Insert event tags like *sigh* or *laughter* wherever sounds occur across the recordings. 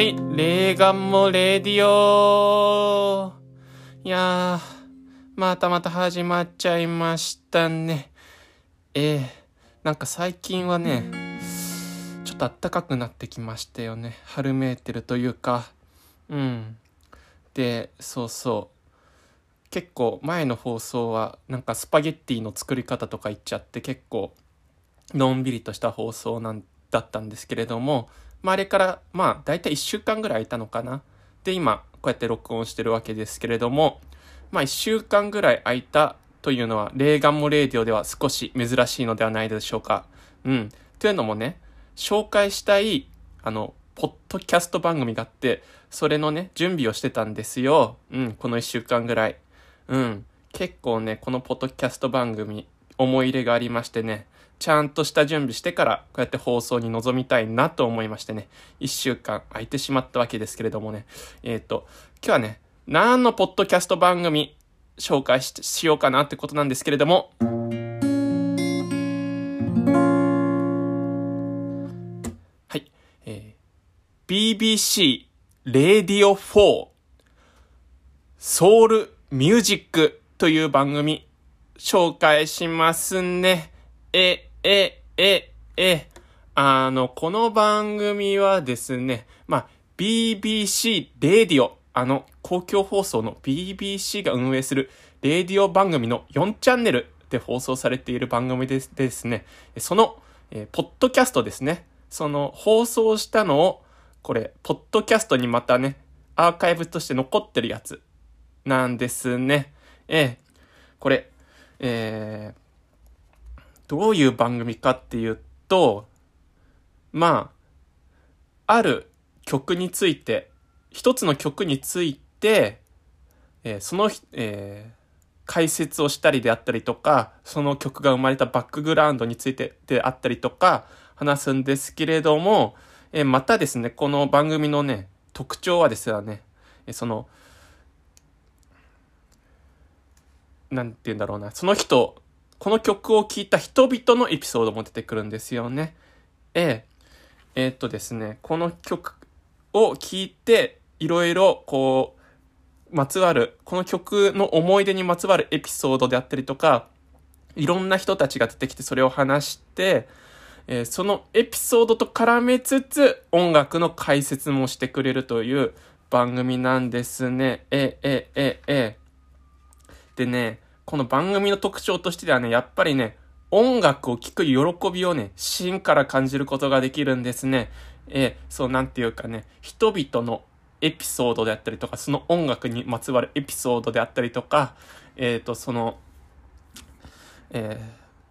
はい、レーガンもレディオいやー、またまた始まっちゃいましたね。えー、なんか最近はね、ちょっと暖かくなってきましたよね。春めいてるというか、うん。で、そうそう。結構前の放送はなんかスパゲッティの作り方とか言っちゃって結構のんびりとした放送なんだったんですけれども、まあ、あれから、まあ、大体1週間ぐらい空いたのかな。で、今、こうやって録音してるわけですけれども、まあ、1週間ぐらい空いたというのは、レーガンモレーディオでは少し珍しいのではないでしょうか。うん。というのもね、紹介したい、あの、ポッドキャスト番組があって、それのね、準備をしてたんですよ。うん、この1週間ぐらい。うん。結構ね、このポッドキャスト番組、思い入れがありましてね、ちゃんとした準備してから、こうやって放送に臨みたいなと思いましてね、一週間空いてしまったわけですけれどもね、えっ、ー、と、今日はね、何のポッドキャスト番組紹介ししようかなってことなんですけれども、はい、えー、BBC レディオ4ソウルミュージックという番組紹介しますね。え、え、え、え、あの、この番組はですね、まあ、BBC レディオ、あの、公共放送の BBC が運営するレディオ番組の4チャンネルで放送されている番組ですですね、その、えー、ポッドキャストですね、その放送したのを、これ、ポッドキャストにまたね、アーカイブとして残ってるやつなんですね。ええこれ、えー、どういう番組かっていうと、まあ、ある曲について、一つの曲について、えー、その、えー、解説をしたりであったりとか、その曲が生まれたバックグラウンドについてであったりとか、話すんですけれども、えー、またですね、この番組のね、特徴はですね、えその、なんて言うんだろうな、その人この曲を聴いた人々のエピソードも出てくるんですよね。ええ、えー、っとですね、この曲を聴いて、いろいろこう、まつわる、この曲の思い出にまつわるエピソードであったりとか、いろんな人たちが出てきてそれを話して、えー、そのエピソードと絡めつつ音楽の解説もしてくれるという番組なんですね。え、え、え、え。でね、この番組の特徴としてはね、やっぱりね、音楽を聴く喜びをね、芯から感じることができるんですね。えー、そう、なんていうかね、人々のエピソードであったりとか、その音楽にまつわるエピソードであったりとか、えっ、ー、と、その、え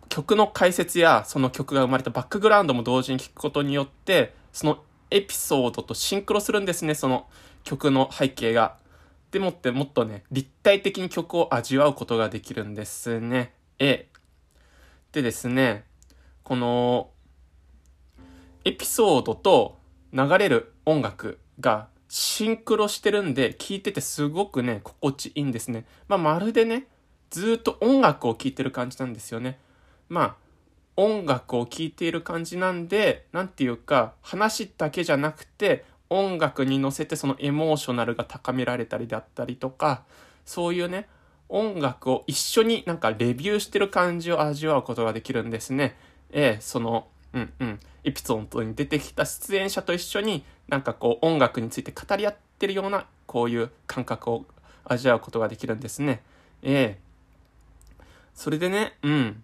ー、曲の解説やその曲が生まれたバックグラウンドも同時に聴くことによって、そのエピソードとシンクロするんですね、その曲の背景が。でもってもっとね、立体的に曲を味わうことができるんですね。えでですね、この、エピソードと流れる音楽がシンクロしてるんで、聴いててすごくね、心地いいんですね。まあ、まるでね、ずっと音楽を聴いてる感じなんですよね。まあ、音楽を聴いている感じなんで、なんていうか、話だけじゃなくて、音楽に乗せてそのエモーショナルが高められたりであったりとか、そういうね、音楽を一緒になんかレビューしてる感じを味わうことができるんですね。ええ、その、うんうん、エピソードに出てきた出演者と一緒になんかこう音楽について語り合ってるようなこういう感覚を味わうことができるんですね。ええ。それでね、うん。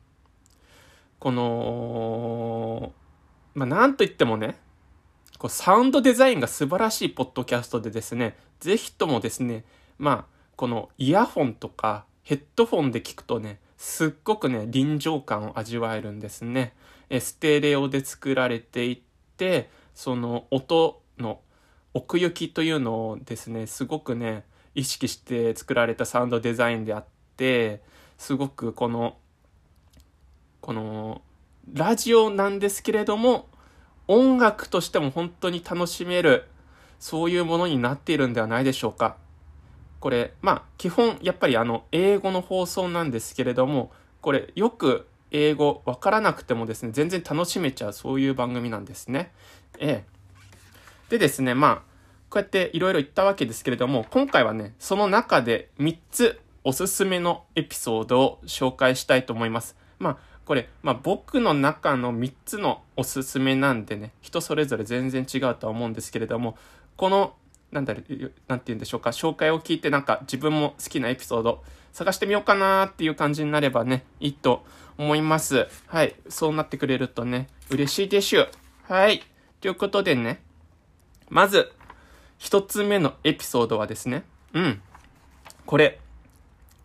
この、まあ、なんと言ってもね、こうサウンドデザインが素晴らしいポッドキャストでですね、ぜひともですね、まあ、このイヤホンとかヘッドフォンで聞くとね、すっごくね、臨場感を味わえるんですね。えステレオで作られていて、その音の奥行きというのをですね、すごくね、意識して作られたサウンドデザインであって、すごくこの、この、ラジオなんですけれども、音楽としても本当に楽しめる、そういうものになっているんではないでしょうか。これ、まあ、基本、やっぱりあの、英語の放送なんですけれども、これ、よく英語わからなくてもですね、全然楽しめちゃう、そういう番組なんですね。ええ。でですね、まあ、こうやっていろいろ言ったわけですけれども、今回はね、その中で3つおすすめのエピソードを紹介したいと思います。まあ、これ、まあ僕の中の3つのおすすめなんでね、人それぞれ全然違うとは思うんですけれども、この、なんだろう、なんて言うんでしょうか、紹介を聞いてなんか自分も好きなエピソード探してみようかなっていう感じになればね、いいと思います。はい。そうなってくれるとね、嬉しいでしゅ。はい。ということでね、まず、一つ目のエピソードはですね、うん。これ、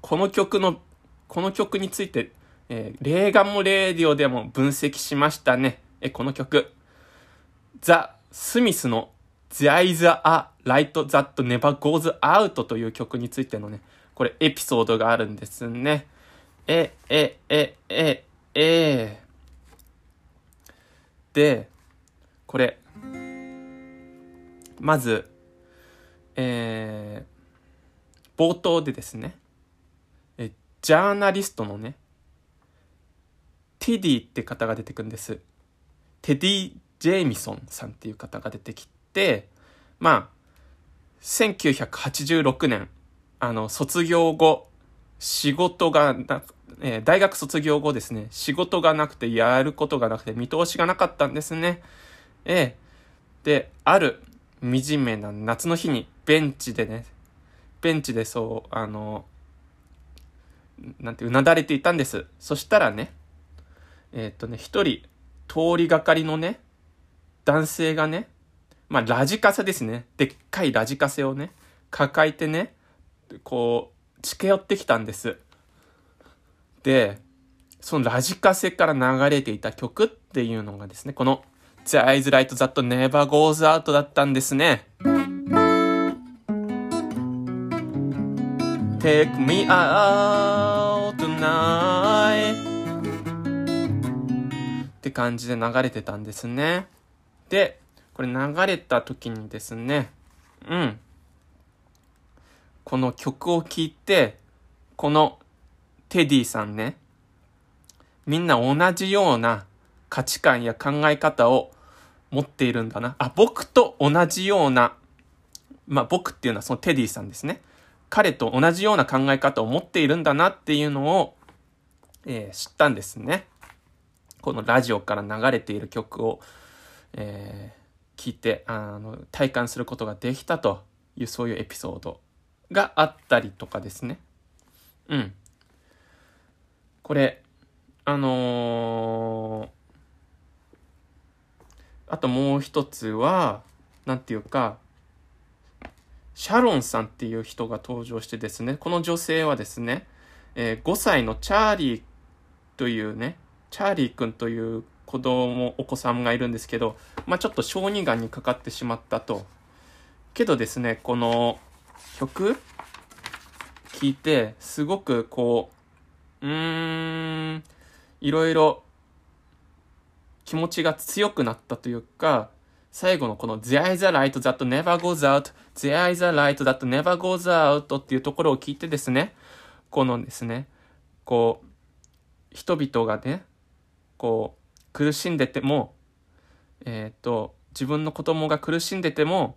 この曲の、この曲について、えー、レーガンモレーディオでも分析しましたね。え、この曲。ザ・スミスの There is a light that never goes out という曲についてのね、これエピソードがあるんですね。え、え、え、え、え、で、これ、まず、えー、冒頭でですね、え、ジャーナリストのね、テディって方が出てくるんです。テディ・ジェイミソンさんっていう方が出てきて、まあ、1986年、あの、卒業後、仕事がな、えー、大学卒業後ですね、仕事がなくて、やることがなくて、見通しがなかったんですね。えー、で、ある惨めな夏の日にベンチでね、ベンチでそう、あの、なんてうなだれていたんです。そしたらね、えー、っとね、一人通りがかりのね、男性がね、まあ、ラジカセですね。でっかいラジカセをね、抱えてね、こう、近寄ってきたんです。で、そのラジカセから流れていた曲っていうのがですね、この The Eyes Light That Never Goes Out だったんですね。Take me out tonight 感じで流れてたんですね。で、これ流れた時にですね、うん。この曲を聴いて、このテディさんね、みんな同じような価値観や考え方を持っているんだな。あ、僕と同じような、まあ僕っていうのはそのテディさんですね。彼と同じような考え方を持っているんだなっていうのを、えー、知ったんですね。このラジオから流れている曲を、えー、聞いて、あの、体感することができたという、そういうエピソードがあったりとかですね。うん。これ、あのー、あともう一つは、なんていうか、シャロンさんっていう人が登場してですね、この女性はですね、えー、5歳のチャーリーというね、チャーリー君という子供、お子さんがいるんですけど、まあちょっと小児がんにかかってしまったと。けどですね、この曲聞いて、すごくこう、うーん、いろいろ気持ちが強くなったというか、最後のこの There is a light that never goes out, There is a light that never goes out っていうところを聞いてですね、このですね、こう、人々がね、こう、苦しんでても、えっ、ー、と、自分の子供が苦しんでても、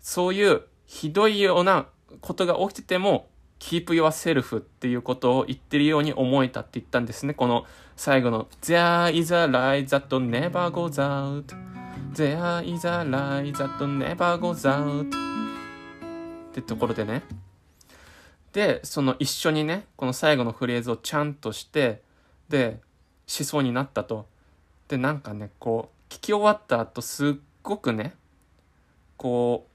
そういうひどいようなことが起きてても、keep yourself っていうことを言ってるように思えたって言ったんですね。この最後の There is a light that never goes out There is a light that never goes out ってところでね。で、その一緒にね、この最後のフレーズをちゃんとして、で、しそうになったと。で、なんかね、こう、聞き終わった後、すっごくね、こ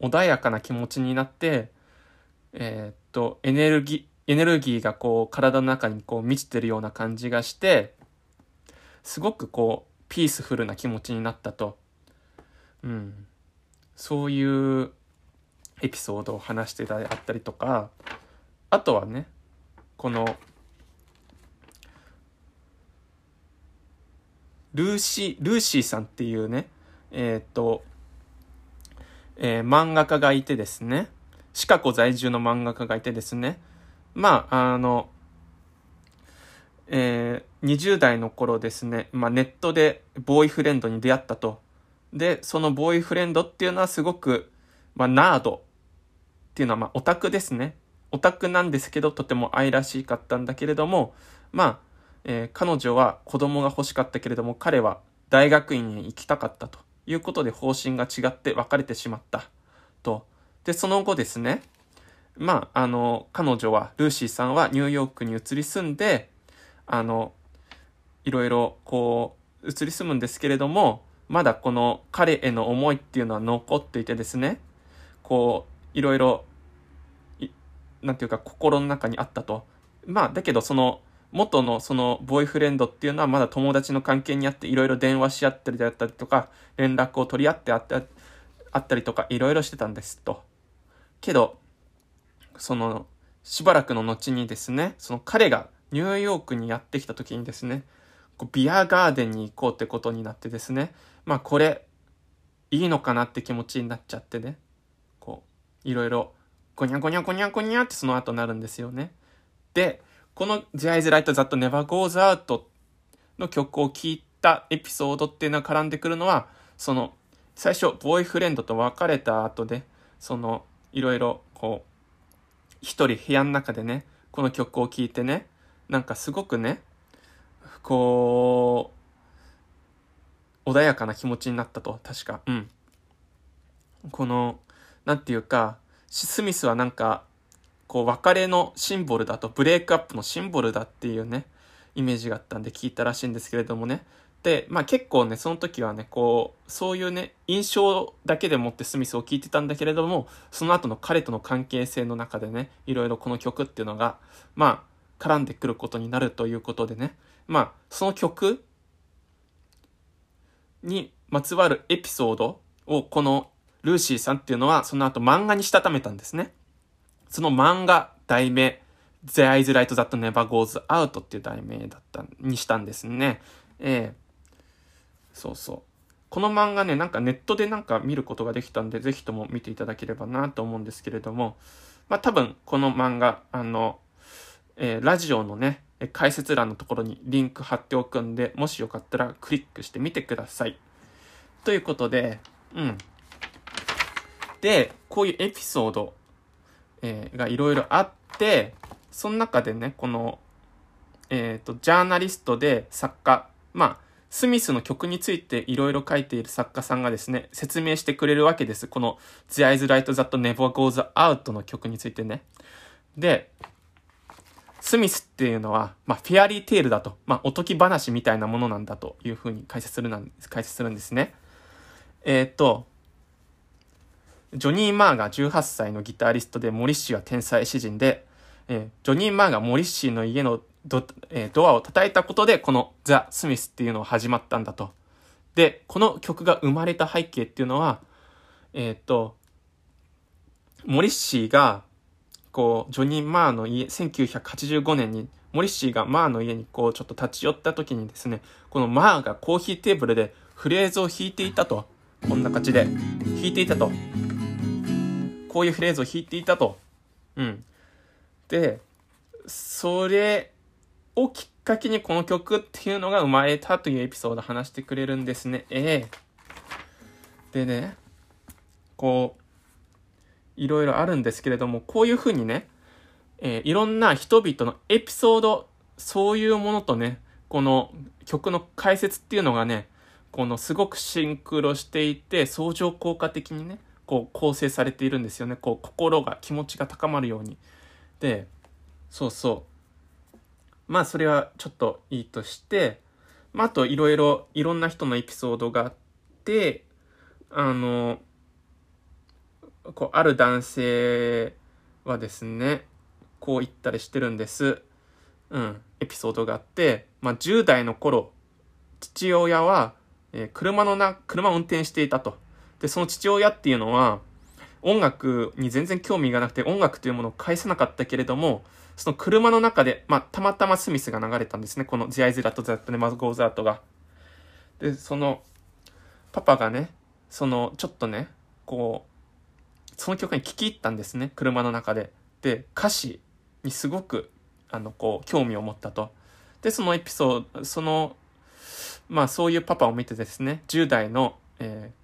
う、穏やかな気持ちになって、えー、っと、エネルギー、エネルギーがこう、体の中にこう、満ちてるような感じがして、すごくこう、ピースフルな気持ちになったと。うん。そういうエピソードを話してたりあったりとか、あとはね、この、ルーシー、ルーシーさんっていうね、えっ、と、えー、漫画家がいてですね、シカゴ在住の漫画家がいてですね、まあ、あの、えー、20代の頃ですね、まあ、ネットでボーイフレンドに出会ったと。で、そのボーイフレンドっていうのはすごく、まあ、ナードっていうのは、まあ、オタクですね。オタクなんですけど、とても愛らしかったんだけれども、まあ、えー、彼女は子供が欲しかったけれども、彼は大学院へ行きたかったということで方針が違って別れてしまったと。で、その後ですね、まあ、あの、彼女は、ルーシーさんはニューヨークに移り住んで、あの、いろいろこう、移り住むんですけれども、まだこの彼への思いっていうのは残っていてですね、こう、いろいろ、なんていうか心の中にあったと。まあ、だけどその、元のそのボーイフレンドっていうのはまだ友達の関係にあっていろいろ電話し合ったりだったりとか連絡を取り合ってあったあったりとかいろいろしてたんですと。けど、そのしばらくの後にですね、その彼がニューヨークにやってきた時にですね、ビアガーデンに行こうってことになってですね、まあこれいいのかなって気持ちになっちゃってね、こう、いろいろゴニャゴニャゴニャゴニャってその後なるんですよね。で、この The Eyes Light That Never Goes Out の曲を聴いたエピソードっていうのが絡んでくるのは、その、最初、ボーイフレンドと別れた後で、その、いろいろ、こう、一人部屋の中でね、この曲を聴いてね、なんかすごくね、こう、穏やかな気持ちになったと、確か。うん。この、なんていうか、スミスはなんか、こう別れのシンボルだと、ブレイクアップのシンボルだっていうね、イメージがあったんで聞いたらしいんですけれどもね。で、まあ結構ね、その時はね、こう、そういうね、印象だけでもってスミスを聞いてたんだけれども、その後の彼との関係性の中でね、いろいろこの曲っていうのが、まあ、絡んでくることになるということでね、まあ、その曲にまつわるエピソードをこのルーシーさんっていうのはその後漫画にしたためたんですね。その漫画、題名、The Eyes Light That Never Goes Out っていう題名だった、にしたんですね。ええ、そうそう。この漫画ね、なんかネットでなんか見ることができたんで、ぜひとも見ていただければなと思うんですけれども、まあ多分この漫画、あの、えー、ラジオのね、解説欄のところにリンク貼っておくんで、もしよかったらクリックしてみてください。ということで、うん。で、こういうエピソードえー、がいろいろあって、その中でね、この、えっ、ー、と、ジャーナリストで作家、まあ、スミスの曲についていろいろ書いている作家さんがですね、説明してくれるわけです。この The Eyes Light That Never Goes Out の曲についてね。で、スミスっていうのは、まあ、フェアリーテールだと、まあ、おとぎ話みたいなものなんだというふうに解説するなん解説するんですね。えっ、ー、と、ジョニー・マーが18歳のギタリストで、モリッシーは天才詩人で、え、ジョニー・マーがモリッシーの家のド,、え、ドアを叩いたことで、このザ・スミスっていうのが始まったんだと。で、この曲が生まれた背景っていうのは、えっ、ー、と、モリッシーが、こう、ジョニー・マーの家、1985年に、モリッシーがマーの家にこう、ちょっと立ち寄った時にですね、このマーがコーヒーテーブルでフレーズを弾いていたと。こんな感じで弾いていたと。こういうフレーズを弾いていたと。うん。で、それをきっかけにこの曲っていうのが生まれたというエピソードを話してくれるんですね。ええでね、こう、いろいろあるんですけれども、こういうふうにね、えー、いろんな人々のエピソード、そういうものとね、この曲の解説っていうのがね、このすごくシンクロしていて、相乗効果的にね、こう構成されているんですよね。こう心が、気持ちが高まるように。で、そうそう。まあそれはちょっといいとして、まああといろいろ、いろんな人のエピソードがあって、あの、こう、ある男性はですね、こう言ったりしてるんです。うん、エピソードがあって、まあ10代の頃、父親は、えー、車のな、車を運転していたと。で、その父親っていうのは、音楽に全然興味がなくて、音楽というものを返さなかったけれども、その車の中で、まあ、たまたまスミスが流れたんですね。この The Eyes That That Never Goes Out が。で、その、パパがね、その、ちょっとね、こう、その曲に聴き入ったんですね。車の中で。で、歌詞にすごく、あの、こう、興味を持ったと。で、そのエピソード、その、まあ、そういうパパを見てですね、10代の、えー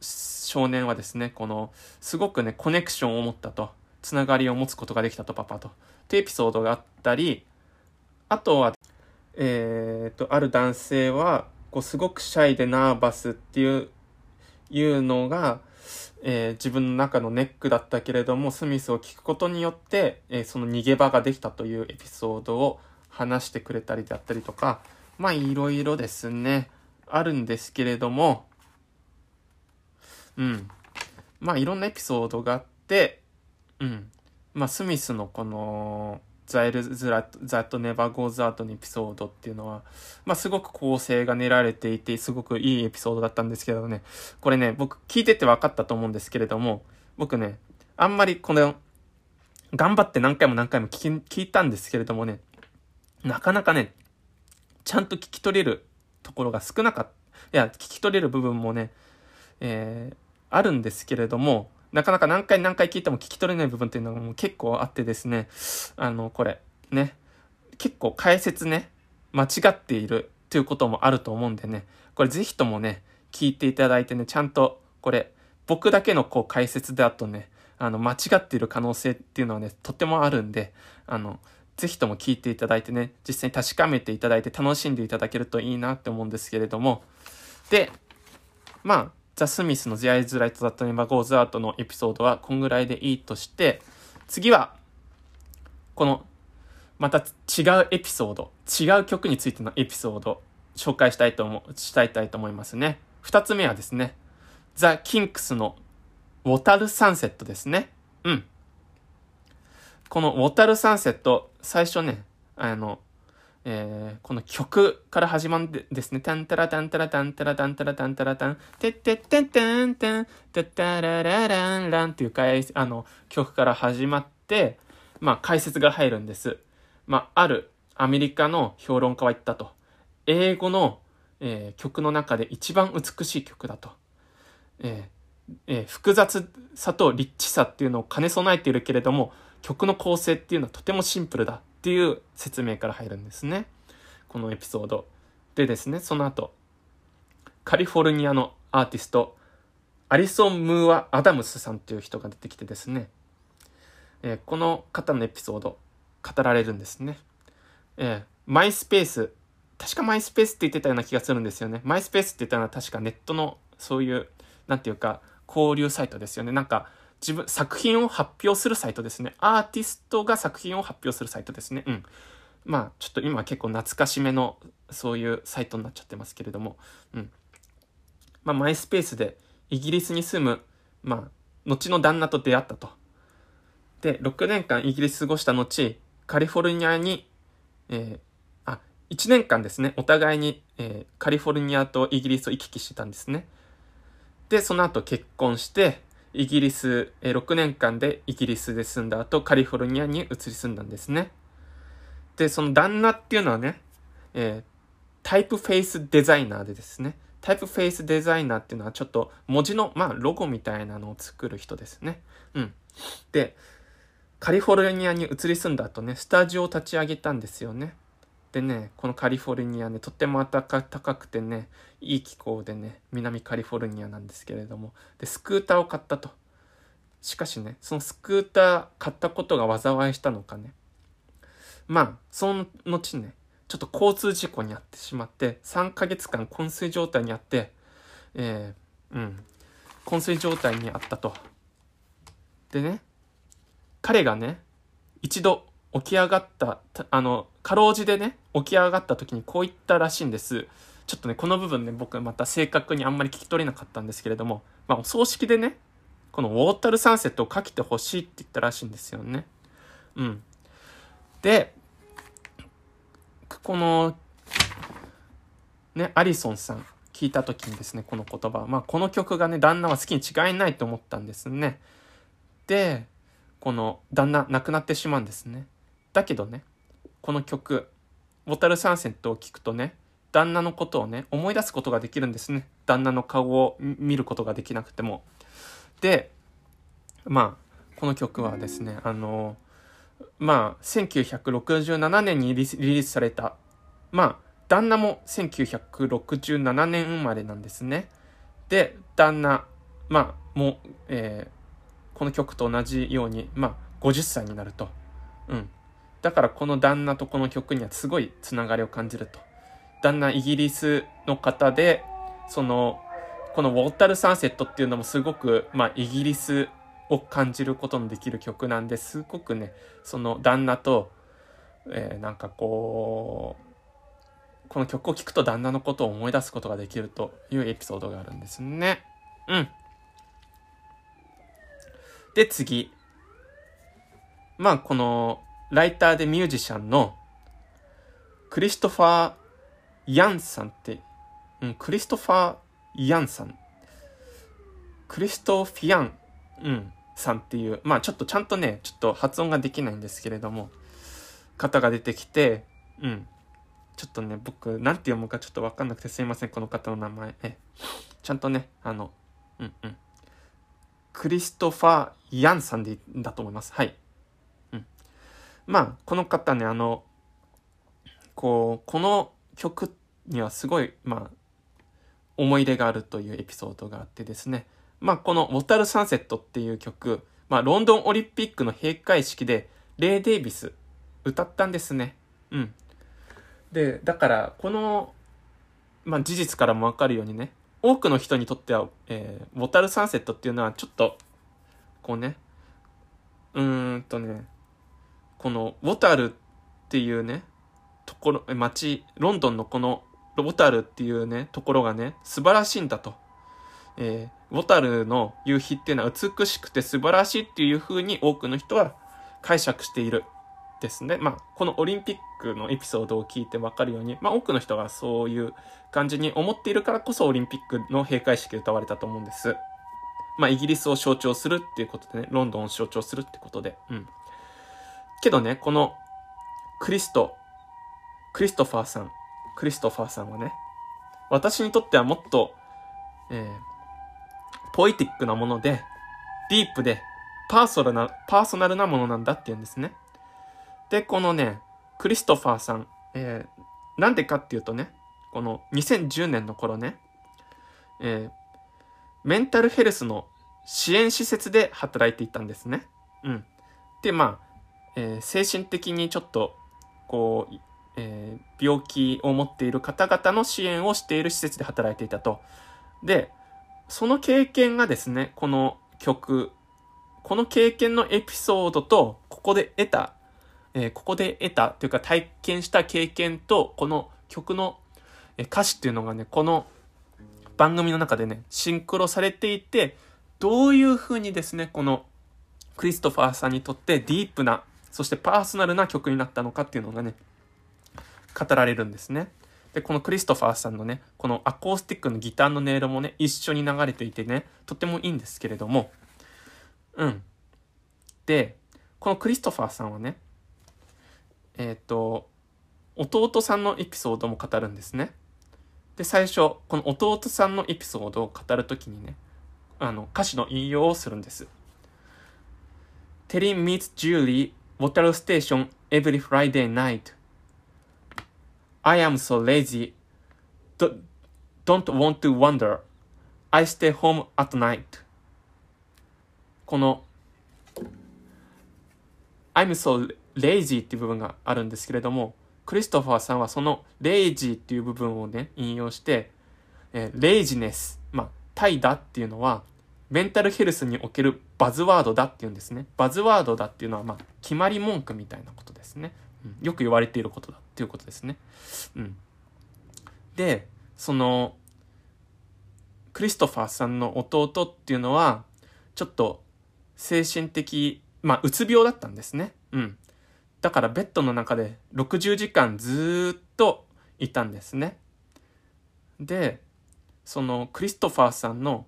少年はですね、この、すごくね、コネクションを持ったと、つながりを持つことができたと、パパと。ってエピソードがあったり、あとは、えー、と、ある男性は、こう、すごくシャイでナーバスっていう、いうのが、えー、自分の中のネックだったけれども、スミスを聞くことによって、えー、その逃げ場ができたというエピソードを話してくれたりだったりとか、まあ、いろいろですね、あるんですけれども、うん。まあ、いろんなエピソードがあって、うん。まあ、スミスのこの、ザイルズラザットネバーゴーズアートのエピソードっていうのは、まあ、すごく構成が練られていて、すごくいいエピソードだったんですけどね、これね、僕聞いてて分かったと思うんですけれども、僕ね、あんまりこの、頑張って何回も何回も聞き、聞いたんですけれどもね、なかなかね、ちゃんと聞き取れるところが少なかった。いや、聞き取れる部分もね、えー、あるんですけれども、なかなか何回何回聞いても聞き取れない部分っていうのがもう結構あってですね、あの、これ、ね、結構解説ね、間違っているということもあると思うんでね、これぜひともね、聞いていただいてね、ちゃんと、これ、僕だけのこう解説だとね、あの、間違っている可能性っていうのはね、とてもあるんで、あの、ぜひとも聞いていただいてね、実際に確かめていただいて楽しんでいただけるといいなって思うんですけれども、で、まあ、ザ・スミスの The Eyes Light That Never Goes Out のエピソードはこんぐらいでいいとして、次は、この、また違うエピソード、違う曲についてのエピソード、紹介したいと思う、したいと思いますね。二つ目はですね、ザ・キンクスのウォタル・サンセットですね。うん。このウォタル・サンセット、最初ね、あの、えー、この曲から始まるんですね。タンタラタンタラタンタラタンタラタンタラタン、てってってんてんてん、てったらららんらんっていうかあの曲から始まって、まあ解説が入るんです。まあ、あるアメリカの評論家は言ったと。英語の、えー、曲の中で一番美しい曲だと。えーえー、複雑さとリッチさっていうのを兼ね備えているけれども、曲の構成っていうのはとてもシンプルだっていう説明から入るんですね。このエピソード。でですね、その後、カリフォルニアのアーティスト、アリソン・ムーア・アダムスさんという人が出てきてですね、えー、この方のエピソード、語られるんですね。えー、マイスペース、確かマイスペースって言ってたような気がするんですよね。マイスペースって言ったのは確かネットのそういう、なんていうか、交流サイトですよね。なんか、自分、作品を発表するサイトですね。アーティストが作品を発表するサイトですね。うん。まあ、ちょっと今結構懐かしめの、そういうサイトになっちゃってますけれども、うん。まあ、マイスペースでイギリスに住む、まあ、後の旦那と出会ったと。で、6年間イギリス過ごした後、カリフォルニアに、えー、あ、1年間ですね、お互いに、えー、カリフォルニアとイギリスを行き来してたんですね。で、その後結婚して、イギリス、えー、6年間でイギリスで住んだ後、カリフォルニアに移り住んだんですね。で、その旦那っていうのはね、えー、タイプフェイスデザイナーでですね、タイプフェイスデザイナーっていうのはちょっと文字の、まあ、ロゴみたいなのを作る人ですね。うん。で、カリフォルニアに移り住んだ後ね、スタジオを立ち上げたんですよね。でね、このカリフォルニアね、とっても暖かくてね、いい気候でね、南カリフォルニアなんですけれども、で、スクーターを買ったと。しかしね、そのスクーター買ったことが災いしたのかね。まあ、その後ね、ちょっと交通事故に遭ってしまって、3ヶ月間昏睡状態にあって、えー、うん、昏睡状態にあったと。でね、彼がね、一度起き上がった、あの、かろうじでね、起き上がった時にこう言ったらしいんです。ちょっとね、この部分ね、僕また正確にあんまり聞き取れなかったんですけれども、まあ、お葬式でね、このウォータルサンセットをかけてほしいって言ったらしいんですよね。うん。で、この、ね、アリソンさん聞いた時にですね、この言葉。まあ、この曲がね、旦那は好きに違いないと思ったんですね。で、この旦那亡くなってしまうんですね。だけどね、この曲、ボタルサンセットを聴くとね、旦那のことをね、思い出すことができるんですね。旦那の顔を見ることができなくても。で、まあ、この曲はですね、あの、まあ、1967年にリリースされた、まあ、旦那も1967年生まれなんですね。で、旦那まあ、もう、えー、この曲と同じように、まあ、50歳になると。うん。だからこの旦那とこの曲にはすごいつながりを感じると。旦那イギリスの方で、その、このウォータルサンセットっていうのもすごく、まあ、イギリスを感じることのできる曲なんですごくね、その旦那と、えー、なんかこう、この曲を聴くと旦那のことを思い出すことができるというエピソードがあるんですね。うん。で、次。まあ、この、ライターでミュージシャンのクリストファー・ヤンさんって、うん、クリストファー・ヤンさん。クリストフィアン、うん、さんっていう、まあちょっとちゃんとね、ちょっと発音ができないんですけれども、方が出てきて、うん。ちょっとね、僕、なんて読むかちょっとわかんなくてすいません、この方の名前。え、ちゃんとね、あの、うんうん。クリストファー・ヤンさんでだと思います。はい。うんまあ、この方ね、あの、こう、この曲にはすごい、まあ、思い出があるというエピソードがあってですね。まあ、この、ウォタル・サンセットっていう曲、まあ、ロンドンオリンピックの閉会式で、レイ・デイビス、歌ったんですね。うん。で、だから、この、まあ、事実からもわかるようにね、多くの人にとっては、えー、ウォタル・サンセットっていうのは、ちょっと、こうね、うーんとね、このウォタルっていうね、ところ、街、ロンドンのこのウォタルっていうね、ところがね、素晴らしいんだと。えー、ウォタルの夕日っていうのは美しくて素晴らしいっていう風に多くの人は解釈している。ですね。まあ、このオリンピックのエピソードを聞いてわかるように、まあ、多くの人がそういう感じに思っているからこそオリンピックの閉会式で歌われたと思うんです。まあ、イギリスを象徴するっていうことでね、ロンドンを象徴するってことで、うん。けどね、このクリスト、クリストファーさん、クリストファーさんはね、私にとってはもっと、えー、ポエティックなもので、ディープで、パーソナルな、パーソナルなものなんだって言うんですね。で、このね、クリストファーさん、えー、なんでかっていうとね、この2010年の頃ね、えー、メンタルヘルスの支援施設で働いていたんですね。うん。で、まあ、えー、精神的にちょっと、こう、えー、病気を持っている方々の支援をしている施設で働いていたと。で、その経験がですね、この曲、この経験のエピソードと、ここで得た、えー、ここで得たというか体験した経験と、この曲の歌詞っていうのがね、この番組の中でね、シンクロされていて、どういう風にですね、このクリストファーさんにとってディープなそしてパーソナルな曲になったのかっていうのがね、語られるんですね。で、このクリストファーさんのね、このアコースティックのギターの音色もね、一緒に流れていてね、とてもいいんですけれども、うん。で、このクリストファーさんはね、えっ、ー、と、弟さんのエピソードも語るんですね。で、最初、この弟さんのエピソードを語るときにね、あの、歌詞の引用をするんです。テリー meets Julie Water Station every Friday night. I am so lazy. Don't want to wander. I stay home at night. この I'm so lazy っていう部分があるんですけれども、クリストファーさんはその lazy っていう部分をね、引用して、えー、laziness、まあ、怠惰っていうのは、メンタルヘルスにおけるバズワードだっていうんですね。バズワードだっていうのは、まあ、決まり文句みたいなことですね。よく言われていることだっていうことですね。うん。で、その、クリストファーさんの弟っていうのは、ちょっと精神的、まあ、うつ病だったんですね。うん。だからベッドの中で60時間ずっといたんですね。で、そのクリストファーさんの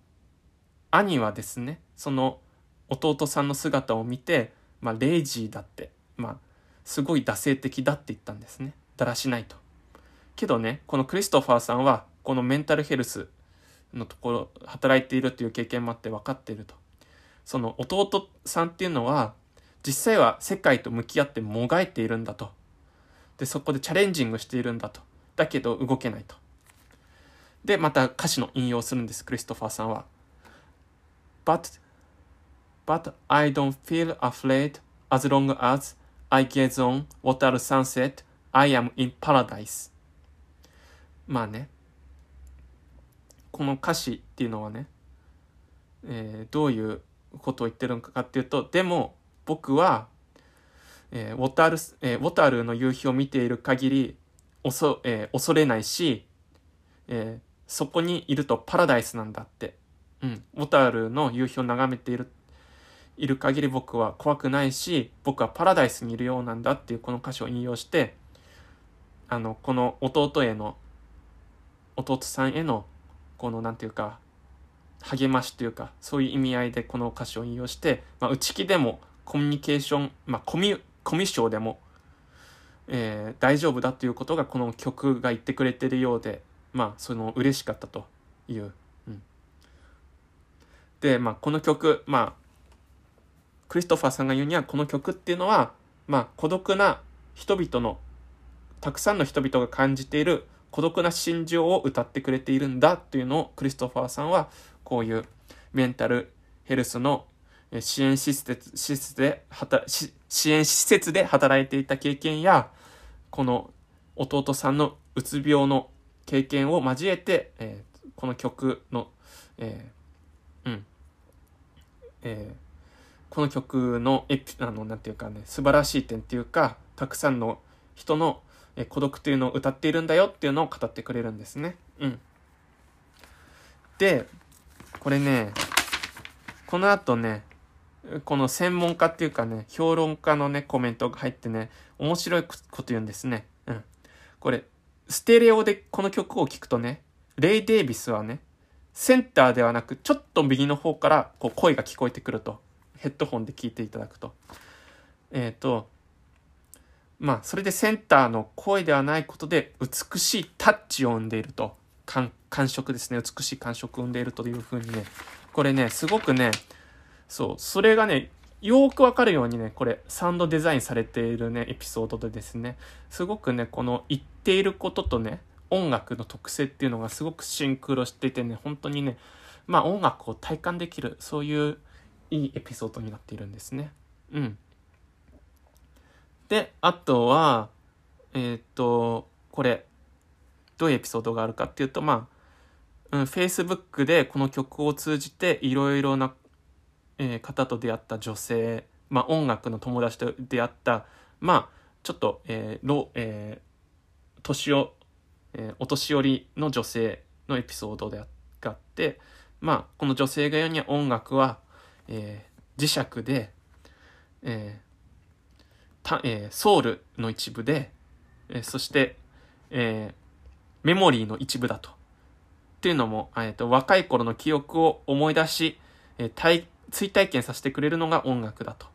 兄はですね、その弟さんの姿を見て、まあ、レイジーだって、まあ、すごい惰性的だって言ったんですね。だらしないと。けどね、このクリストファーさんは、このメンタルヘルスのところ、働いているという経験もあって分かっていると。その弟さんっていうのは、実際は世界と向き合ってもがいているんだと。で、そこでチャレンジングしているんだと。だけど動けないと。で、また歌詞の引用するんです、クリストファーさんは。but, but I don't feel afraid as long as I gaze on water sunset, I am in paradise. まあね、この歌詞っていうのはね、えー、どういうことを言ってるのかっていうと、でも僕は、えー、ウォタル、えー、ウォタルの夕日を見ている限り、おそ、えー、恐れないし、えー、そこにいるとパラダイスなんだって。うん。ウォタルの夕日を眺めている、いる限り僕は怖くないし、僕はパラダイスにいるようなんだっていうこの歌詞を引用して、あの、この弟への、弟さんへの、この、なんていうか、励ましというか、そういう意味合いでこの歌詞を引用して、まあ、内気でもコミュニケーション、まあ、コミュ、コミュ障でも、えー、大丈夫だということがこの曲が言ってくれてるようで、まあ、その嬉しかったという。うん、で、まあ、この曲、まあ、クリストファーさんが言うには、この曲っていうのは、まあ、孤独な人々の、たくさんの人々が感じている孤独な心情を歌ってくれているんだというのをクリストファーさんはこういうメンタルヘルスの支援施設施設で支援施設で働いていた経験やこの弟さんのうつ病の経験を交えて、えー、この曲の、えー、うん、えー、この曲のエピ、あの、なんていうかね、素晴らしい点っていうか、たくさんの人の孤独というのを歌っているんだよっていうのを語ってくれるんですね。うん。で、これね、この後ね、この専門家っていうかね、評論家のね、コメントが入ってね、面白いこと言うんですね。うん。これ、ステレオでこの曲を聴くとね、レイ・デイビスはね、センターではなく、ちょっと右の方からこう声が聞こえてくると。ヘッドホンで聞いていただくと。えっ、ー、と、まあ、それでセンターの声ではないことで美しいタッチを生んでいると。感触ですね。美しい感触を生んでいるというふうにね。これね、すごくね、そう、それがね、よーくわかるようにね、これ、サウンドデザインされているね、エピソードでですね、すごくね、この言っていることとね、音楽の特性っていうのがすごくシンクロしていてね、本当にね、まあ音楽を体感できる、そういういいエピソードになっているんですね。うん。で、あとは、えっ、と、これ、どういうエピソードがあるかっていうと、まあ、うん、Facebook でこの曲を通じていろいろな、えー、方と出会った女性、まあ音楽の友達と出会った、まあ、ちょっと、えー、老、えー、年を、えー、お年寄りの女性のエピソードでがあって、まあ、この女性が言うには音楽は、えー、磁石で、えー、た、えー、ソウルの一部で、えー、そして、えー、メモリーの一部だと。っていうのも、えーと、若い頃の記憶を思い出し、えー、体追体験させてくれるのが音楽だと。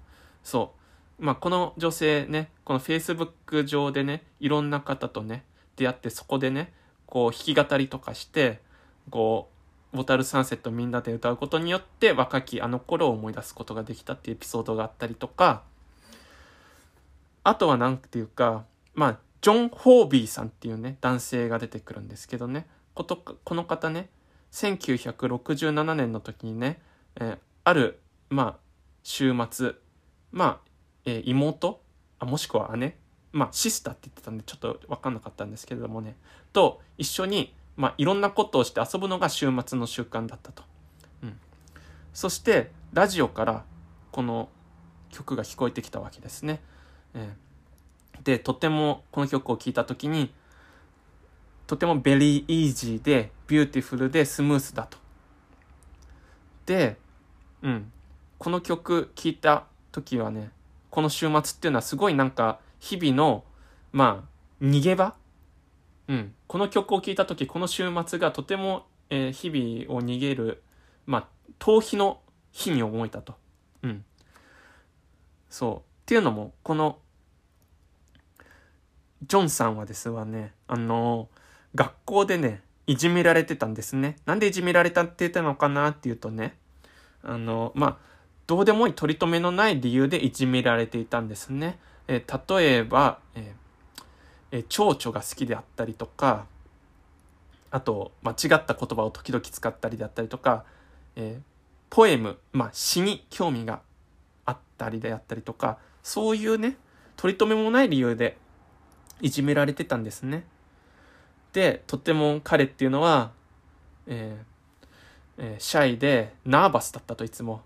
そう。まあ、この女性ね、この Facebook 上でね、いろんな方とね、出会ってそこでね、こう弾き語りとかして、こう、ボタルサンセットみんなで歌うことによって若きあの頃を思い出すことができたっていうエピソードがあったりとか、あとはなんていうか、まあ、ジョン・ホービーさんっていうね、男性が出てくるんですけどね、ことこの方ね、1967年の時にね、えー、ある、まあ、週末、まあ、えー、妹あ、もしくは姉まあ、シスターって言ってたんで、ちょっとわかんなかったんですけれどもね、と一緒に、まあ、いろんなことをして遊ぶのが週末の習慣だったと。うん。そして、ラジオからこの曲が聞こえてきたわけですね。えー、で、とてもこの曲を聴いた時に、とても very easy で、 beautiful で smooth だと。で、うん。この曲聴いた時はね、この週末っていうのはすごいなんか、日々の、まあ、逃げ場うん。この曲を聴いた時、この週末がとても、えー、日々を逃げる、まあ、逃避の日に思えたと。うん。そう。っていうのも、このジョンさんはですわね、あの、学校でね、いじめられてたんですね。なんでいじめられたって言ったのかなっていうとね、あの、まあ、どうでもいい取り留めのない理由でいじめられていたんですね。えー、例えば、えー、え、蝶々が好きであったりとか、あと、間違った言葉を時々使ったりであったりとか、えー、ポエム、まあ、詩に興味があったりであったりとか、そういうね、取り留めもない理由でいじめられてたんですね。で、とても彼っていうのは、えーえー、シャイでナーバスだったといつも。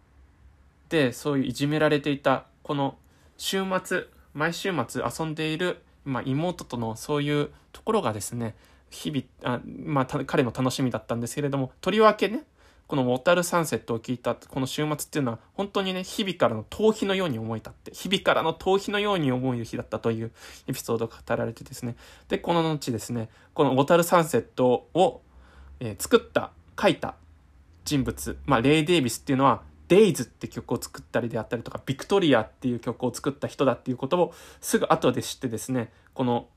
で、そういういじめられていた、この週末、毎週末遊んでいる、まあ、妹とのそういうところがですね、日々、あまあ、彼の楽しみだったんですけれども、とりわけね、このウォタルサンセットを聞いたこの週末っていうのは本当にね、日々からの逃避のように思えたって、日々からの逃避のように思える日だったというエピソードが語られてですね。で、この後ですね、このウォタルサンセットを、えー、作った、書いた人物、まあ、レイ・デイビスっていうのは、デイズって曲を作ったりであったりとか、ビクトリアっていう曲を作った人だっていうことをすぐ後で知ってですね、この、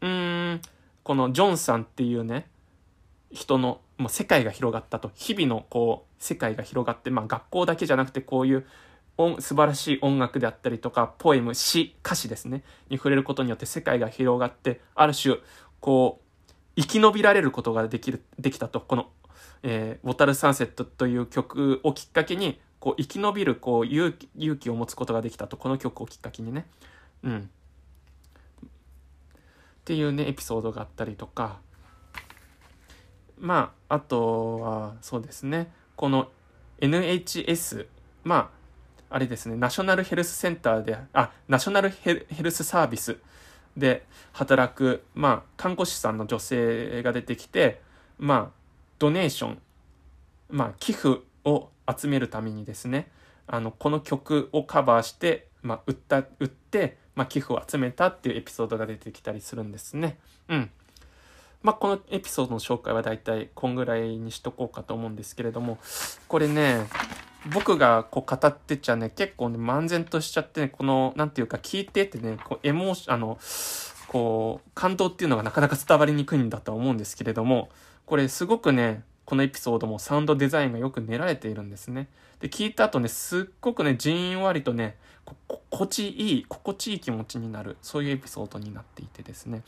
うーん、このジョンさんっていうね、人のもう世界が広がったと。日々のこう、世界が広がって、まあ学校だけじゃなくてこういう音素晴らしい音楽であったりとか、ポエム、詩、歌詞ですね、に触れることによって世界が広がって、ある種、こう、生き延びられることができる、できたと。この、えー、ウォタルサンセットという曲をきっかけに、こう、生き延びる、こう、勇気、勇気を持つことができたと。この曲をきっかけにね。うん。っていうね、エピソードがあったりとか、まあ、あとは、そうですね、この NHS、まあ、あれですね、ナショナルヘルスセンターで、あ、ナショナルヘルスサービスで働く、まあ、看護師さんの女性が出てきて、まあ、ドネーション、まあ、寄付を集めるためにですね、あの、この曲をカバーして、まあ、売った、売って、まあ、寄付を集めたっていうエピソードが出てきたりするんですね。うん。まあ、このエピソードの紹介はだいたいこんぐらいにしとこうかと思うんですけれども、これね、僕がこう語ってちゃね、結構ね、漫然としちゃってね、この、なんていうか聞いててね、こうエモーション、あの、こう、感動っていうのがなかなか伝わりにくいんだとは思うんですけれども、これすごくね、このエピソードもサウンドデザインがよく練られているんですね。で、聞いた後ね、すっごくね、じんわりとね、心地いい、心地いい気持ちになる、そういうエピソードになっていてですね。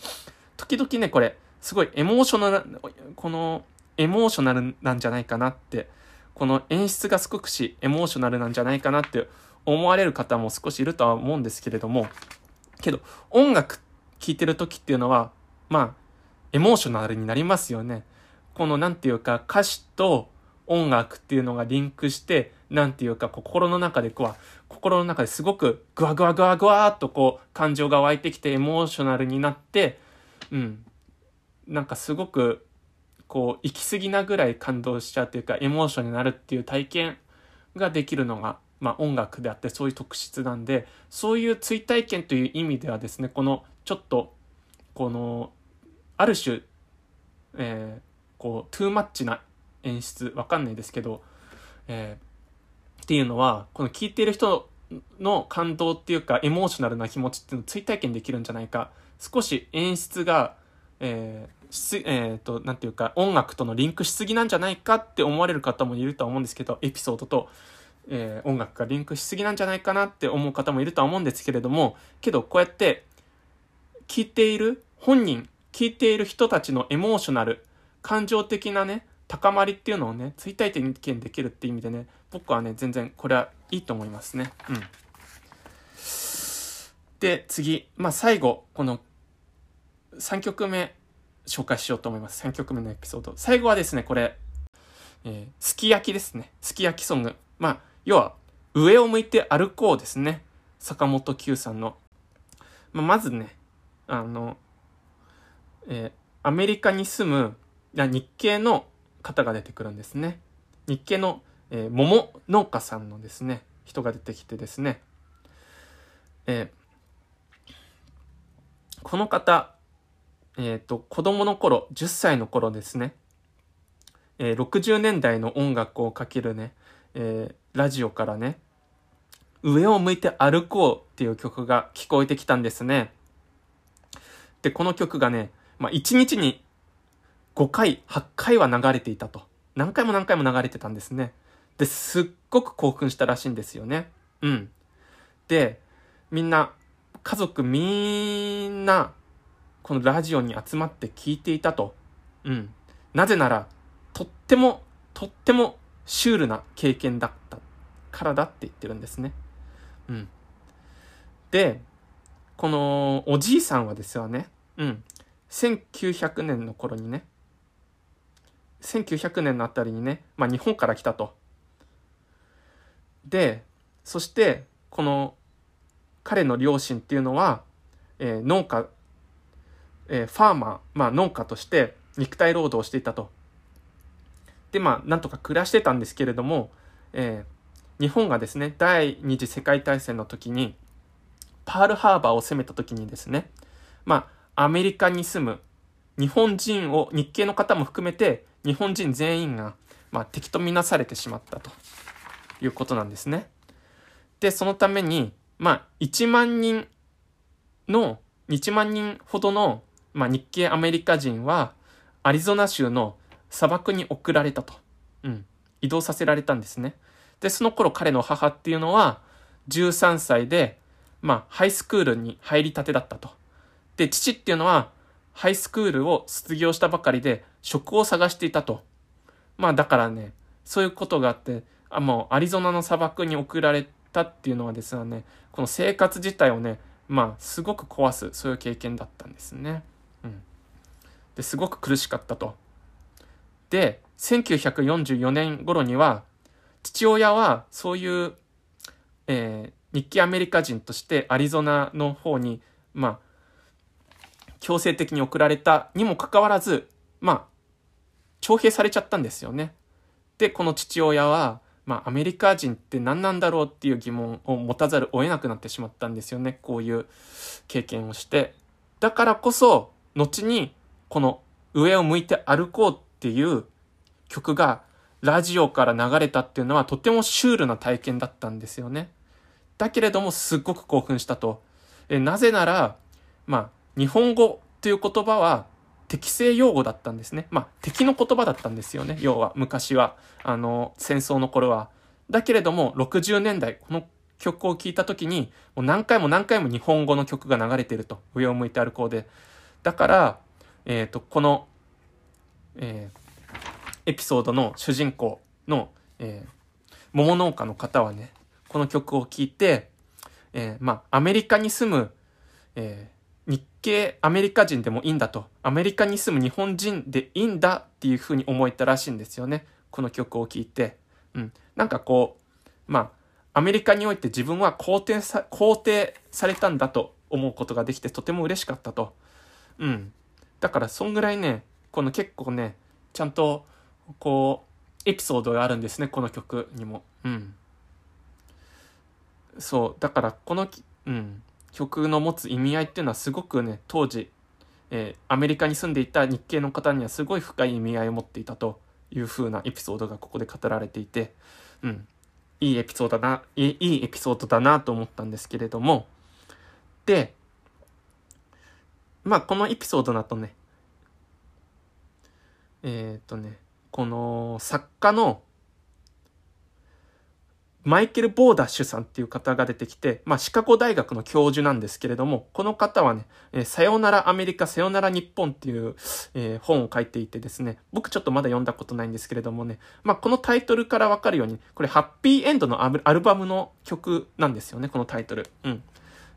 時々ね、これ、すごいエモーショナル、このエモーショナルなんじゃないかなって、この演出がすごくし、エモーショナルなんじゃないかなって思われる方も少しいるとは思うんですけれども、けど、音楽聴いてる時っていうのは、まあ、エモーショナルになりますよね。この、なんていうか、歌詞と音楽っていうのがリンクして、なんていうか、心の中でこう、心の中ですごくグワグワグワグワっとこう、感情が湧いてきてエモーショナルになって、うん、なんかすごくこう行き過ぎなぐらい感動しちゃうというかエモーションになるっていう体験ができるのが、まあ、音楽であってそういう特質なんでそういう追体験という意味ではですねこのちょっとこのある種、えー、こうトゥーマッチな演出わかんないですけど、えー、っていうのはこの聴いている人の感動っていうかエモーショナルな気持ちっていうのを追体験できるんじゃないか。少し演出がえー、えー、と、なていうか、音楽とのリンクしすぎなんじゃないかって思われる方もいるとは思うんですけど、エピソードと、えー、音楽がリンクしすぎなんじゃないかなって思う方もいるとは思うんですけれども、けどこうやって聞いている本人、聞いている人たちのエモーショナル、感情的なね、高まりっていうのをね、追体験できるっていう意味でね、僕はね、全然これはいいと思いますね。うん。で、次、まあ最後、この3曲目紹介しようと思います。3曲目のエピソード。最後はですね、これ、えー、すき焼きですね。すき焼きソング。まあ、要は、上を向いて歩こうですね。坂本九さんの。まあ、まずね、あの、えー、アメリカに住む日系の方が出てくるんですね。日系の、えー、桃農家さんのですね、人が出てきてですね、えー、この方、えっ、ー、と、子供の頃、10歳の頃ですね、えー、60年代の音楽をかけるね、えー、ラジオからね、上を向いて歩こうっていう曲が聞こえてきたんですね。で、この曲がね、まあ、1日に5回、8回は流れていたと。何回も何回も流れてたんですね。で、すっごく興奮したらしいんですよね。うん。で、みんな、家族みんな、このラジオに集まって聞いていたと。うん。なぜなら、とっても、とってもシュールな経験だったからだって言ってるんですね。うん。で、このおじいさんはですよね、うん。1900年の頃にね、1900年のあたりにね、まあ日本から来たと。で、そして、この彼の両親っていうのは、えー、農家、えー、ファーマー、まあ農家として肉体労働をしていたと。で、まあ、なんとか暮らしてたんですけれども、えー、日本がですね、第二次世界大戦の時に、パールハーバーを攻めた時にですね、まあ、アメリカに住む日本人を、日系の方も含めて、日本人全員が、まあ、敵とみなされてしまったということなんですね。で、そのために、まあ、1万人の、1万人ほどの、まあ、日系アメリカ人は、アリゾナ州の砂漠に送られたと。うん。移動させられたんですね。で、その頃彼の母っていうのは、13歳で、まあ、ハイスクールに入りたてだったと。で、父っていうのは、ハイスクールを卒業したばかりで、職を探していたと。まあ、だからね、そういうことがあって、あもう、アリゾナの砂漠に送られたっていうのはですね、この生活自体をね、まあ、すごく壊す、そういう経験だったんですね。うん。で、すごく苦しかったと。で、1944年頃には、父親はそういう、えー、日系アメリカ人としてアリゾナの方に、まあ、強制的に送られたにもかかわらず、まあ、徴兵されちゃったんですよね。で、この父親は、まあ、アメリカ人って何なんだろうっていう疑問を持たざるを得なくなってしまったんですよね。こういう経験をして。だからこそ、後に、この上を向いて歩こうっていう曲がラジオから流れたっていうのはとてもシュールな体験だったんですよね。だけれどもすっごく興奮したと。えなぜなら、まあ、日本語という言葉は適正用語だったんですね。まあ、敵の言葉だったんですよね。要は、昔は。あの、戦争の頃は。だけれども、60年代、この曲を聴いた時に、もう何回も何回も日本語の曲が流れてると。上を向いて歩こうで。だから、えっ、ー、と、この、えー、エピソードの主人公の、えー、桃農家の方はね、この曲を聴いて、えー、まあ、アメリカに住む、えー、日系アメリカ人でもいいんだと、アメリカに住む日本人でいいんだっていうふうに思えたらしいんですよね。この曲を聴いて。うん。なんかこう、まあ、アメリカにおいて自分は肯定さ、肯定されたんだと思うことができてとても嬉しかったと。うん。だからそんぐらいね、この結構ね、ちゃんと、こう、エピソードがあるんですね、この曲にも。うん。そう、だからこの、うん、曲の持つ意味合いっていうのはすごくね、当時、えー、アメリカに住んでいた日系の方にはすごい深い意味合いを持っていたという風なエピソードがここで語られていて、うん、いいエピソードだな、いいいエピソードだなと思ったんですけれども、で、まあ、このエピソードだとね、えっ、ー、とね、この作家のマイケル・ボーダッシュさんっていう方が出てきて、まあ、シカゴ大学の教授なんですけれども、この方はね、えー、さよならアメリカ、さよなら日本っていう、えー、本を書いていてですね、僕ちょっとまだ読んだことないんですけれどもね、まあ、このタイトルからわかるように、これハッピーエンドのアルバムの曲なんですよね、このタイトル。うん。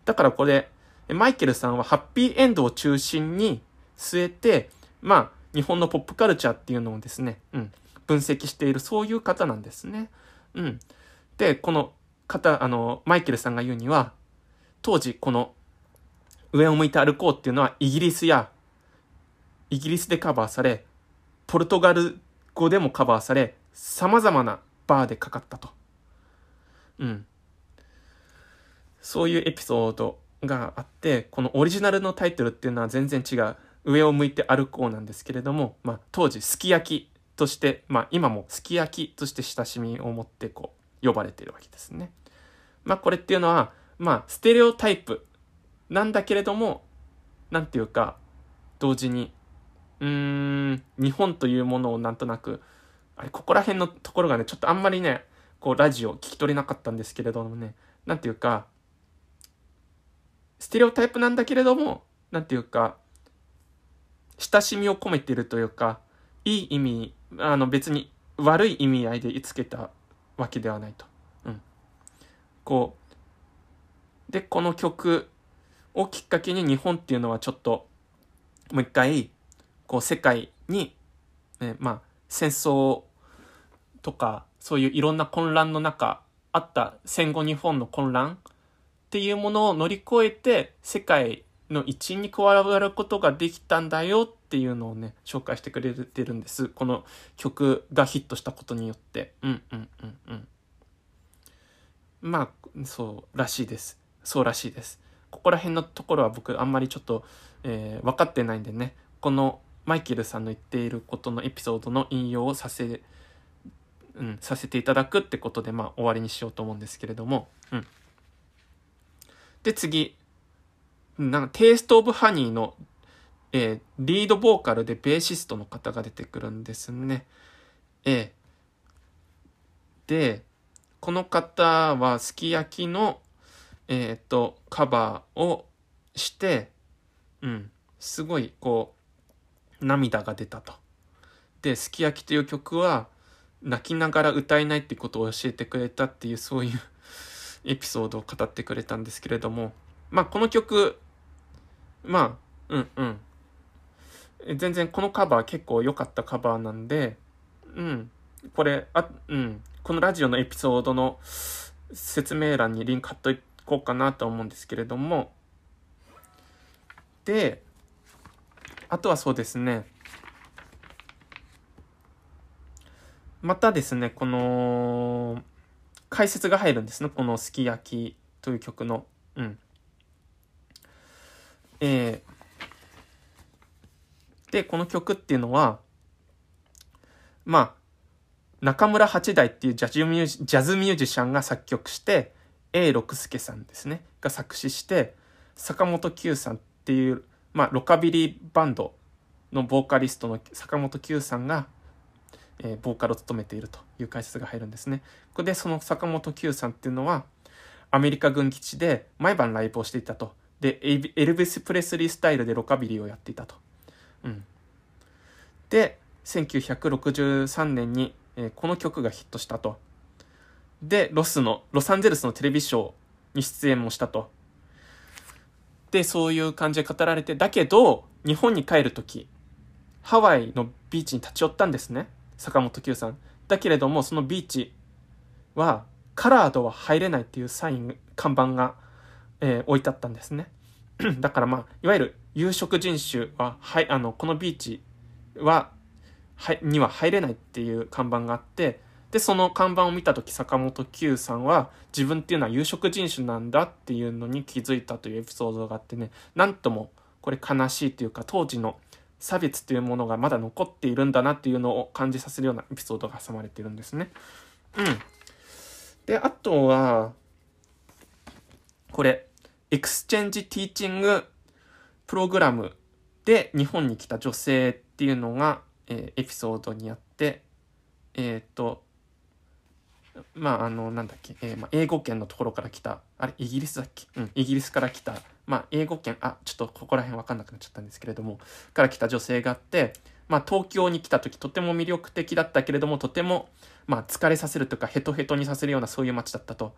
だからこれ、マイケルさんはハッピーエンドを中心に据えて、まあ、日本のポップカルチャーっていうのをですね、うん、分析している、そういう方なんですね。うん。で、この方、あの、マイケルさんが言うには、当時この上を向いて歩こうっていうのはイギリスや、イギリスでカバーされ、ポルトガル語でもカバーされ、様々なバーでかかったと。うん。そういうエピソードがあって、このオリジナルのタイトルっていうのは全然違う。上を向いて歩こうなんですけれども、まあ、当時すき焼きとして、まあ、今もすき焼きとして親しみを持ってこう呼ばれているわけですね。まあ、これっていうのは、まあ、ステレオタイプなんだけれども、なんていうか、同時に、うーん、日本というものをなんとなく、あれ、ここら辺のところがね、ちょっとあんまりね、こう、ラジオ聞き取れなかったんですけれどもね、なんていうか、ステレオタイプなんだけれども、なんていうか、親しみを込めてるというか、いい意味、あの別に悪い意味合いでつけたわけではないと。うん。こう、で、この曲をきっかけに日本っていうのはちょっと、もう一回、こう世界に、ね、まあ、戦争とか、そういういろんな混乱の中、あった戦後日本の混乱っていうものを乗り越えて、世界の一員に加わることができたんだよっていうのをね、紹介してくれてるんです。この曲がヒットしたことによって。うんうんうんうん。まあ、そうらしいです。そうらしいです。ここら辺のところは僕あんまりちょっと、えー、分かってないんでね、このマイケルさんの言っていることのエピソードの引用をさせ、うん、させていただくってことで、まあ終わりにしようと思うんですけれども、うん。で、次、なんかテイストオブハニーの、えー、リードボーカルでベーシストの方が出てくるんですね。えー、で、この方はすき焼きの、えっ、ー、と、カバーをして、うん、すごいこう、涙が出たと。で、すき焼きという曲は、泣きながら歌えないってことを教えてくれたっていうそういう *laughs* エピソードを語ってくれたんですけれども、まあこの曲、まあ、うんうん。全然このカバー結構良かったカバーなんで、うん。これ、あ、うん。このラジオのエピソードの説明欄にリンク貼っとこうかなと思うんですけれども。で、あとはそうですね。またですね、この、解説が入るんですね。このすき焼きという曲の。うん。えー、で、この曲っていうのは、まあ、中村八大っていうジャズミュージジャズミュージシャンが作曲して、A 六輔さんですね、が作詞して、坂本九さんっていう、まあ、ロカビリーバンドのボーカリストの坂本九さんが、えー、ボーカルを務めているという解説が入るんですね。これで、その坂本九さんっていうのは、アメリカ軍基地で毎晩ライブをしていたと。で、エルヴィス・プレスリースタイルでロカビリーをやっていたと。うん。で、1963年に、えー、この曲がヒットしたと。で、ロスの、ロサンゼルスのテレビショーに出演もしたと。で、そういう感じで語られて、だけど、日本に帰るとき、ハワイのビーチに立ち寄ったんですね。坂本九さん。だけれども、そのビーチは、カラードは入れないっていうサイン、看板がえー、置いてあったんですね。*clears throat* だからまあ、いわゆる有色人種は、はい、あの、このビーチは、はい、には入れないっていう看板があって、で、その看板を見た時、坂本九さんは、自分っていうのは有色人種なんだっていうのに気づいたというエピソードがあってね、なんとも、これ悲しいというか、当時の差別というものがまだ残っているんだなっていうのを感じさせるようなエピソードが挟まれているんですね。うん。で、あとは、これ、 exchange teaching program で日本に来た女性っていうのが、えー、エピソードにあって、えっ、と、まあ、あの、なんだっけ、えー、まあ、英語圏のところから来た、あれ、イギリスだっけ？うん、イギリスから来た、まあ、英語圏、あ、ちょっとここら辺わかんなくなっちゃったんですけれども、から来た女性があって、まあ、東京に来た時とても魅力的だったけれども、とても、まあ、疲れさせるとか、ヘトヘトにさせるようなそういう街だったと。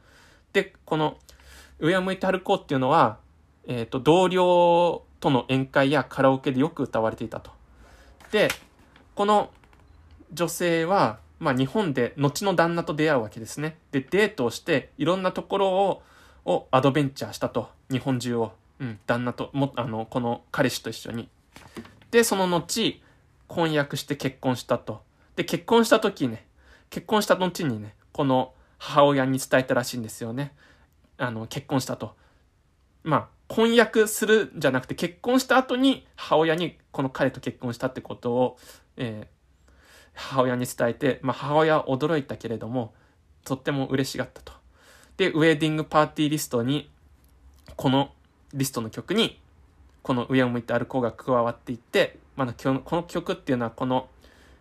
で、この、上を向いて歩こうっていうのは、えっ、ー、と、同僚との宴会やカラオケでよく歌われていたと。で、この女性は、まあ日本で後の旦那と出会うわけですね。で、デートをして、いろんなところを、をアドベンチャーしたと。日本中を。うん、旦那と、も、あの、この彼氏と一緒に。で、その後、婚約して結婚したと。で、結婚した時ね、結婚した後にね、この母親に伝えたらしいんですよね。あの、結婚したと。まあ、婚約するじゃなくて結婚した後に母親にこの彼と結婚したってことを、えー、母親に伝えて、まあ、母親は驚いたけれども、とっても嬉しがったと。で、ウェディングパーティーリストに、このリストの曲に、この上を向いて歩こうが加わっていって、まあ、この曲っていうのはこの、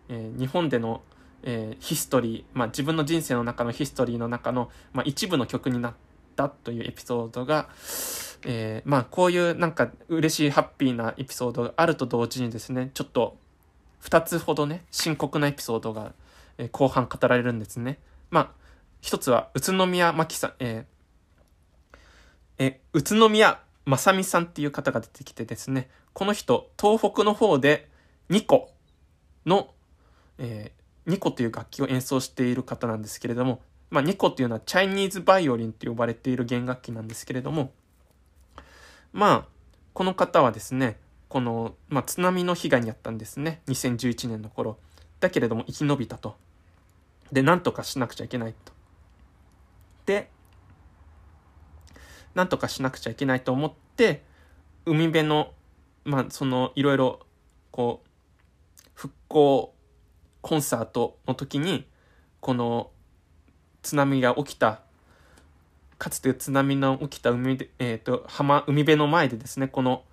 えー、日本での、えー、ヒストリー、まあ、自分の人生の中のヒストリーの中の、まあ、一部の曲になったというエピソードが、えー、まあこういうなんか嬉しいハッピーなエピソードがあると同時にですね、ちょっと2つほどね、深刻なエピソードが、えー後半語られるんですね。まあ、一つは宇都宮真紀さん、えーえ宇都宮正美さんっていう方が出てきてですね、この人、東北の方でニコの、えー、ニコという楽器を演奏している方なんですけれども、まあ、ニコっていうのはチャイニーズバイオリンって呼ばれている弦楽器なんですけれども、まあ、この方はですね、この、まあ、津波の被害に遭ったんですね。2011年の頃。だけれども生き延びたと。で、なんとかしなくちゃいけないと。で、なんとかしなくちゃいけないと思って、海辺の、まあ、その、いろいろ、こう、復興コンサートの時に、この、津波が起きた、かつて津波の起きた海で、えっ、と、浜、海辺の前でですね、この、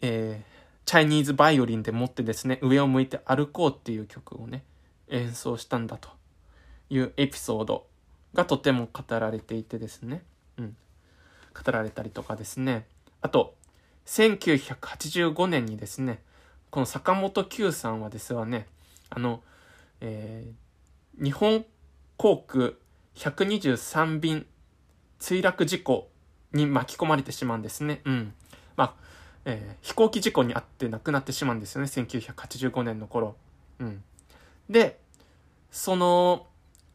えーチャイニーズバイオリンで持ってですね、上を向いて歩こうっていう曲をね、演奏したんだというエピソードがとても語られていてですね、うん。語られたりとかですね。あと、1985年にですね、この坂本九さんはですわね、あの、えー日本航空123便墜落事故に巻き込まれてしまうんですね。うん。まあ、えー飛行機事故に遭って亡くなってしまうんですよね。1985年の頃。うん。で、その、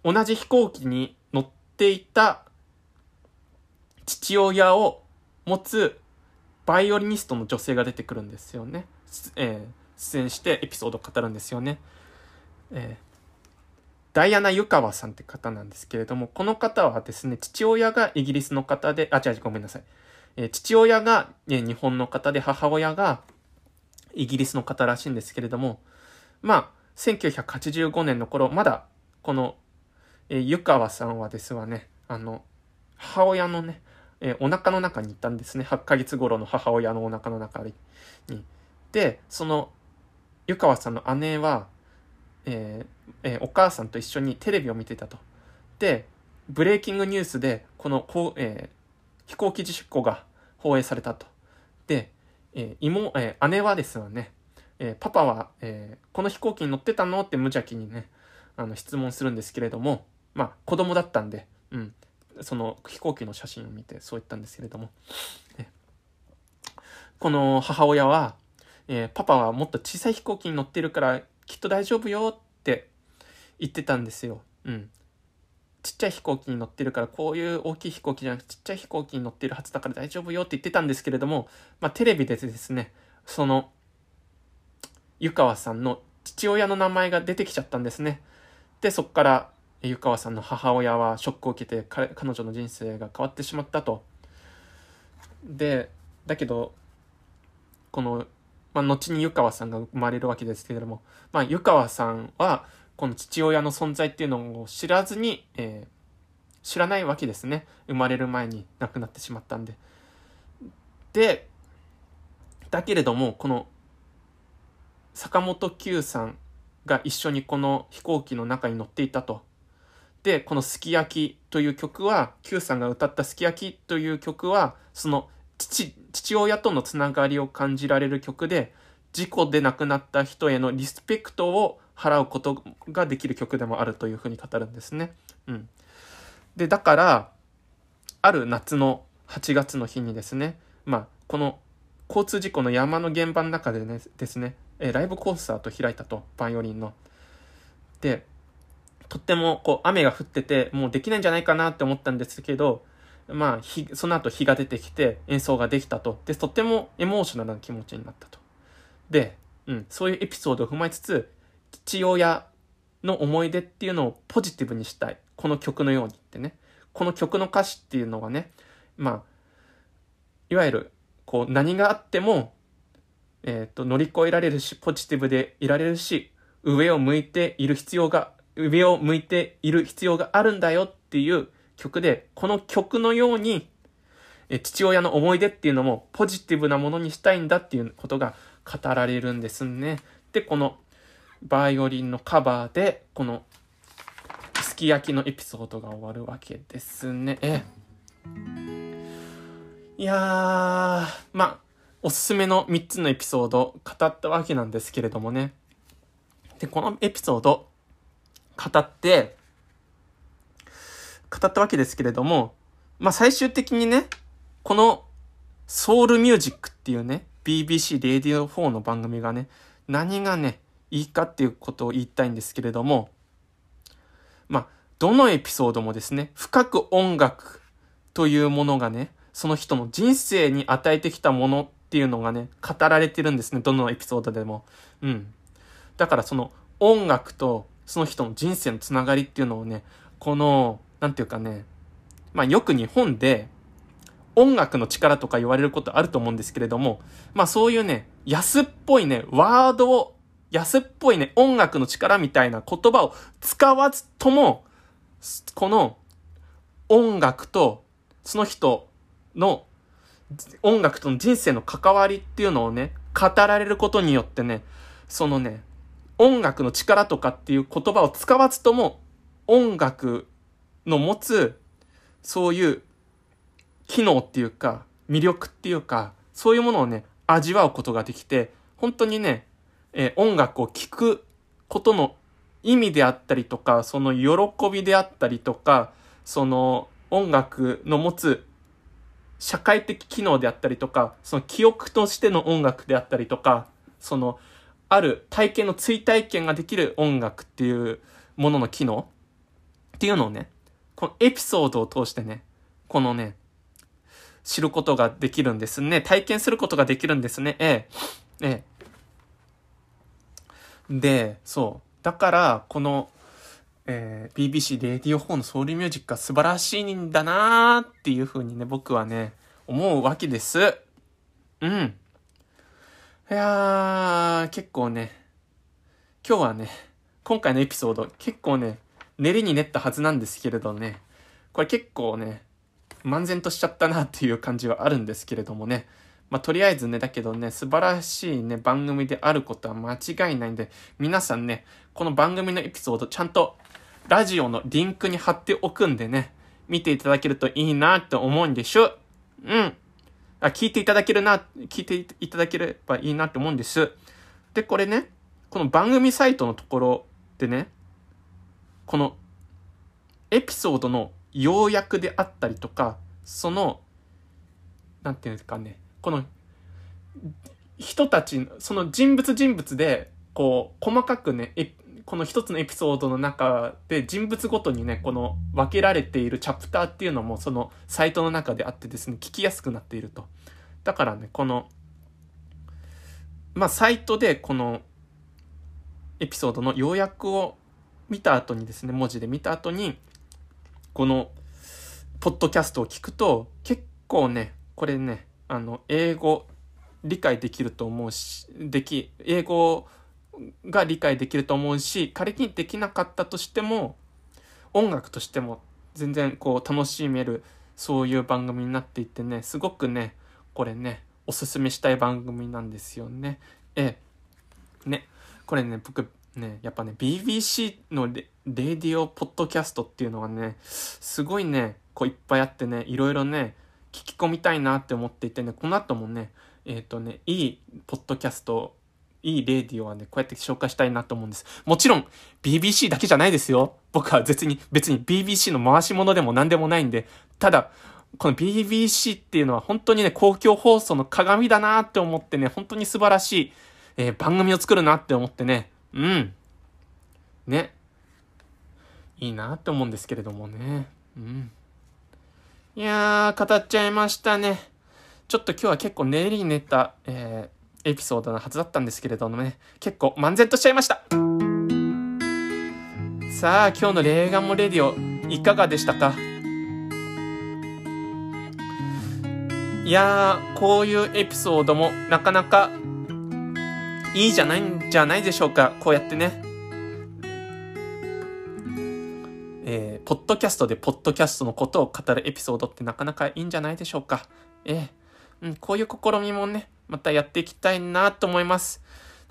同じ飛行機に乗っていた父親を持つバイオリニストの女性が出てくるんですよね。すえー出演してエピソードを語るんですよね。えーダイアナ・ユカワさんって方なんですけれども、この方はですね、父親がイギリスの方で、あ、違う、ごめんなさい。えー父親が、ね、日本の方で、母親がイギリスの方らしいんですけれども、まあ、1985年の頃、まだ、この、えー湯川さんはですわね、あの、母親のね、えーお腹の中にいたんですね。8ヶ月頃の母親のお腹の中に。で、その、湯川さんの姉は、えーえーお母さんと一緒にテレビを見てたと。で、ブレイキングニュースで、この、こうえー飛行機事故が放映されたと。で、えー妹、えー姉はですわね、えーパパは、えーこの飛行機に乗ってたのって無邪気にね、あの、質問するんですけれども、まあ、子供だったんで、うん、その飛行機の写真を見てそう言ったんですけれども、えこの母親は、えーパパはもっと小さい飛行機に乗ってるからきっと大丈夫よ言ってたんですよ。うん。ちっちゃい飛行機に乗ってるから、こういう大きい飛行機じゃなくてちっちゃい飛行機に乗ってるはずだから大丈夫よって言ってたんですけれども、まあテレビでですね、その、湯川さんの父親の名前が出てきちゃったんですね。で、そこから湯川さんの母親はショックを受けて彼彼女の人生が変わってしまったと。で、だけど、この、まあ、後に湯川さんが生まれるわけですけれども、まあ、湯川さんは、この父親の存在っていうのを知らずに、えー知らないわけですね。生まれる前に亡くなってしまったんで。で、だけれども、この、坂本九さんが一緒にこの飛行機の中に乗っていたと。で、このすき焼きという曲は、九さんが歌ったすき焼きという曲は、その父、父親とのつながりを感じられる曲で、事故で亡くなった人へのリスペクトを払うことができる曲でもあるというふうに語るんですね。うん。で、だから、ある夏の8月の日にですね、まあ、この交通事故の山の現場の中でね、ですね、えライブコンサート開いたと、バイオリンの。で、とってもこう雨が降ってて、もうできないんじゃないかなって思ったんですけど、まあ、日その後日が出てきて演奏ができたと。で、とってもエモーショナルな気持ちになったと。で、うん、そういうエピソードを踏まえつつ、父親の思い出っていうのをポジティブにしたい。この曲のようにってね。この曲の歌詞っていうのがね、まあ、いわゆる、こう、何があっても、えっ、と、乗り越えられるし、ポジティブでいられるし、上を向いている必要が、上を向いている必要があるんだよっていう曲で、この曲のように、え父親の思い出っていうのもポジティブなものにしたいんだっていうことが語られるんですね。で、このバイオリンのカバーで、このすき焼きのエピソードが終わるわけですね。いやー、まあ、おすすめの3つのエピソード語ったわけなんですけれどもね。で、このエピソード、語って、語ったわけですけれども、まあ最終的にね、このソウルミュージックっていうね、BBC レディオ4の番組がね、何がね、いいかっていうことを言いたいんですけれども、まあ、どのエピソードもですね、深く音楽というものがね、その人の人生に与えてきたものっていうのがね、語られてるんですね、どのエピソードでも。うん。だからその音楽とその人の人生のつながりっていうのをね、この、なんていうかね、まあよく日本で音楽の力とか言われることあると思うんですけれども、まあそういうね、安っぽいね、ワードを、安っぽいね、音楽の力みたいな言葉を使わずとも、この音楽とその人の音楽との人生の関わりっていうのをね、語られることによってね、そのね、音楽の力とかっていう言葉を使わずとも、音楽の持つ、そういう機能っていうか、魅力っていうか、そういうものをね、味わうことができて、本当にね、えー、音楽を聴くことの意味であったりとか、その喜びであったりとか、その音楽の持つ社会的機能であったりとか、その記憶としての音楽であったりとか、その、ある体験の追体験ができる音楽っていうものの機能っていうのをね、このエピソードを通してね、このね、知ることができるんですね。体験することができるんですね。ええ。ええ。で、そう。だから、この、えー、BBC レディオ4のソウルミュージックは素晴らしいんだなーっていう風にね、僕はね、思うわけです。うん。いやー、結構ね、今日はね、今回のエピソード、結構ね、練りに練ったはずなんですけれどね、これ結構ね、漫然としちゃったなっていう感じはあるんですけれどもね、まあ、とりあえずね、だけどね、素晴らしいね、番組であることは間違いないんで、皆さんね、この番組のエピソードちゃんとラジオのリンクに貼っておくんでね、見ていただけるといいなって思うんでしょ。うん。あ、聞いていただけるな、聞いていただければいいなって思うんです。で、これね、この番組サイトのところでね、このエピソードの要約であったりとか、その、なんていうんですかね、この人たち、その人物人物で、こう、細かくね、この一つのエピソードの中で人物ごとにね、この分けられているチャプターっていうのもそのサイトの中であってですね、聞きやすくなっていると。だからね、この、まあ、サイトでこのエピソードの要約を見た後にですね、文字で見た後に、この、ポッドキャストを聞くと、結構ね、これね、あの、英語理解できると思うし、でき、英語が理解できると思うし仮にできなかったとしても音楽としても全然こう楽しめるそういう番組になっていてねすごくねこれねおすすめしたい番組なんですよね。え。ね。これね、僕ね、やっぱね、BBC のレディオポッドキャストっていうのはね、すごいね、こういっぱいあってね、いろいろね、聞き込みたいなって思っていてね、この後もね、えっ、ー、とね、いいポッドキャストいいレディオはね、こうやって紹介したいなと思うんです。もちろん、BBC だけじゃないですよ。僕は別に、別に BBC の回し物でも何でもないんで、ただ、この BBC っていうのは本当にね、公共放送の鏡だなって思ってね、本当に素晴らしい、えー、番組を作るなって思ってね、うん。ね。いいなって思うんですけれどもね。うん。いやー、語っちゃいましたね。ちょっと今日は結構練りに練った、えー、エピソードのはずだったんですけれどもね、結構漫然としちゃいました。さあ、今日のレーガンモレディオ、いかがでしたか？いやー、こういうエピソードもなかなかいいじゃないんじゃないでしょうか。こうやってね。ポッドキャストでポッドキャストのことを語るエピソードってなかなかいいんじゃないでしょうか。えー、うん、こういう試みもね、またやっていきたいなと思います。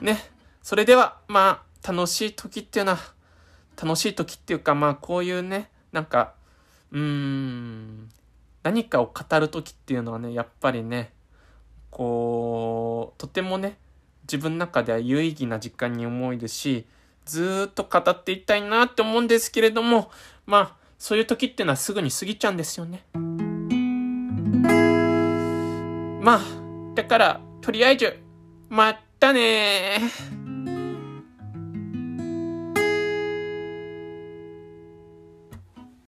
ね。それでは、まあ、楽しい時っていうのは、楽しい時っていうか、まあ、こういうね、なんか、うーん、何かを語る時っていうのはね、やっぱりね、こう、とてもね、自分の中では有意義な時間に思いですし、ずっと語っていきたいなって思うんですけれども、まあ、そういう時ってのはすぐに過ぎちゃうんですよね。まあ、だから、とりあえず、またねー。